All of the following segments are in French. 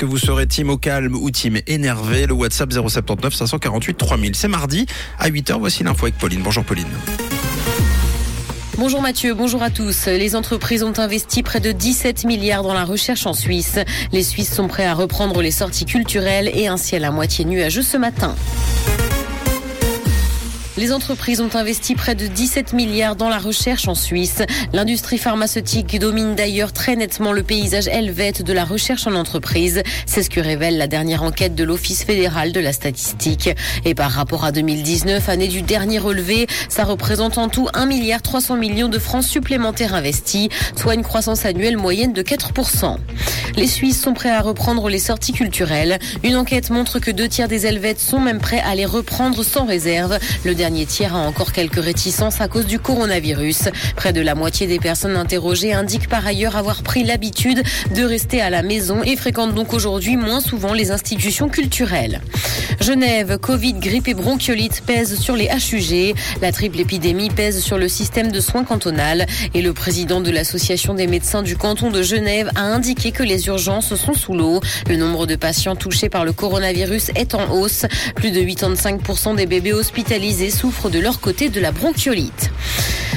que vous serez team au calme ou team énervé, le WhatsApp 079 548 3000. C'est mardi à 8h, voici l'info avec Pauline. Bonjour Pauline. Bonjour Mathieu, bonjour à tous. Les entreprises ont investi près de 17 milliards dans la recherche en Suisse. Les Suisses sont prêts à reprendre les sorties culturelles et un ciel à moitié nuageux ce matin. Les entreprises ont investi près de 17 milliards dans la recherche en Suisse. L'industrie pharmaceutique domine d'ailleurs très nettement le paysage helvète de la recherche en entreprise. C'est ce que révèle la dernière enquête de l'Office fédéral de la statistique. Et par rapport à 2019, année du dernier relevé, ça représente en tout 1 milliard 300 millions de francs supplémentaires investis, soit une croissance annuelle moyenne de 4%. Les Suisses sont prêts à reprendre les sorties culturelles. Une enquête montre que deux tiers des Helvètes sont même prêts à les reprendre sans réserve. Le dernier tiers a encore quelques réticences à cause du coronavirus. Près de la moitié des personnes interrogées indiquent par ailleurs avoir pris l'habitude de rester à la maison et fréquentent donc aujourd'hui moins souvent les institutions culturelles. Genève, Covid, grippe et bronchiolite pèsent sur les HUG. La triple épidémie pèse sur le système de soins cantonal et le président de l'association des médecins du canton de Genève a indiqué que les urgences sont sous l'eau. Le nombre de patients touchés par le coronavirus est en hausse. Plus de 85% des bébés hospitalisés souffrent de leur côté de la bronchiolite.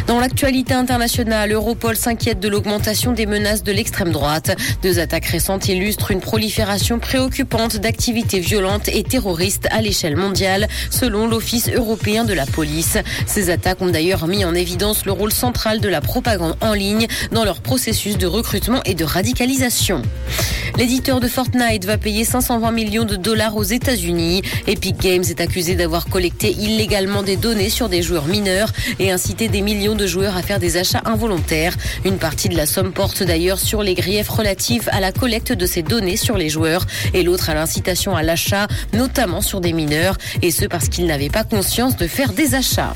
Dans l'actualité internationale, Europol s'inquiète de l'augmentation des menaces de l'extrême droite. Deux attaques récentes illustrent une prolifération préoccupante d'activités violentes et terroristes à l'échelle mondiale, selon l'Office européen de la police. Ces attaques ont d'ailleurs mis en évidence le rôle central de la propagande en ligne dans leur processus de recrutement et de radicalisation. L'éditeur de Fortnite va payer 520 millions de dollars aux États-Unis. Epic Games est accusé d'avoir collecté illégalement des données sur des joueurs mineurs et incité des millions de joueurs à faire des achats involontaires. Une partie de la somme porte d'ailleurs sur les griefs relatifs à la collecte de ces données sur les joueurs et l'autre à l'incitation à l'achat, notamment sur des mineurs, et ce parce qu'ils n'avaient pas conscience de faire des achats.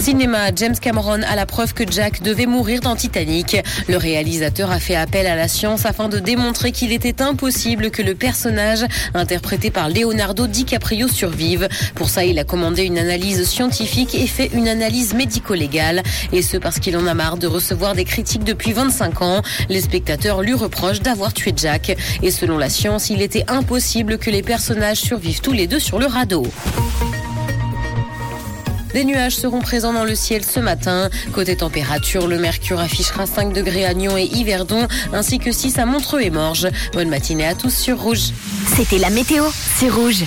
Cinéma, James Cameron a la preuve que Jack devait mourir dans Titanic. Le réalisateur a fait appel à la science afin de démontrer qu'il était impossible que le personnage, interprété par Leonardo DiCaprio, survive. Pour ça, il a commandé une analyse scientifique et fait une analyse médico-légale. Et ce parce qu'il en a marre de recevoir des critiques depuis 25 ans. Les spectateurs lui reprochent d'avoir tué Jack. Et selon la science, il était impossible que les personnages survivent tous les deux sur le radeau. Des nuages seront présents dans le ciel ce matin. Côté température, le mercure affichera 5 degrés à Nyon et Yverdon, ainsi que 6 à Montreux et Morges. Bonne matinée à tous sur Rouge. C'était la météo, c'est Rouge.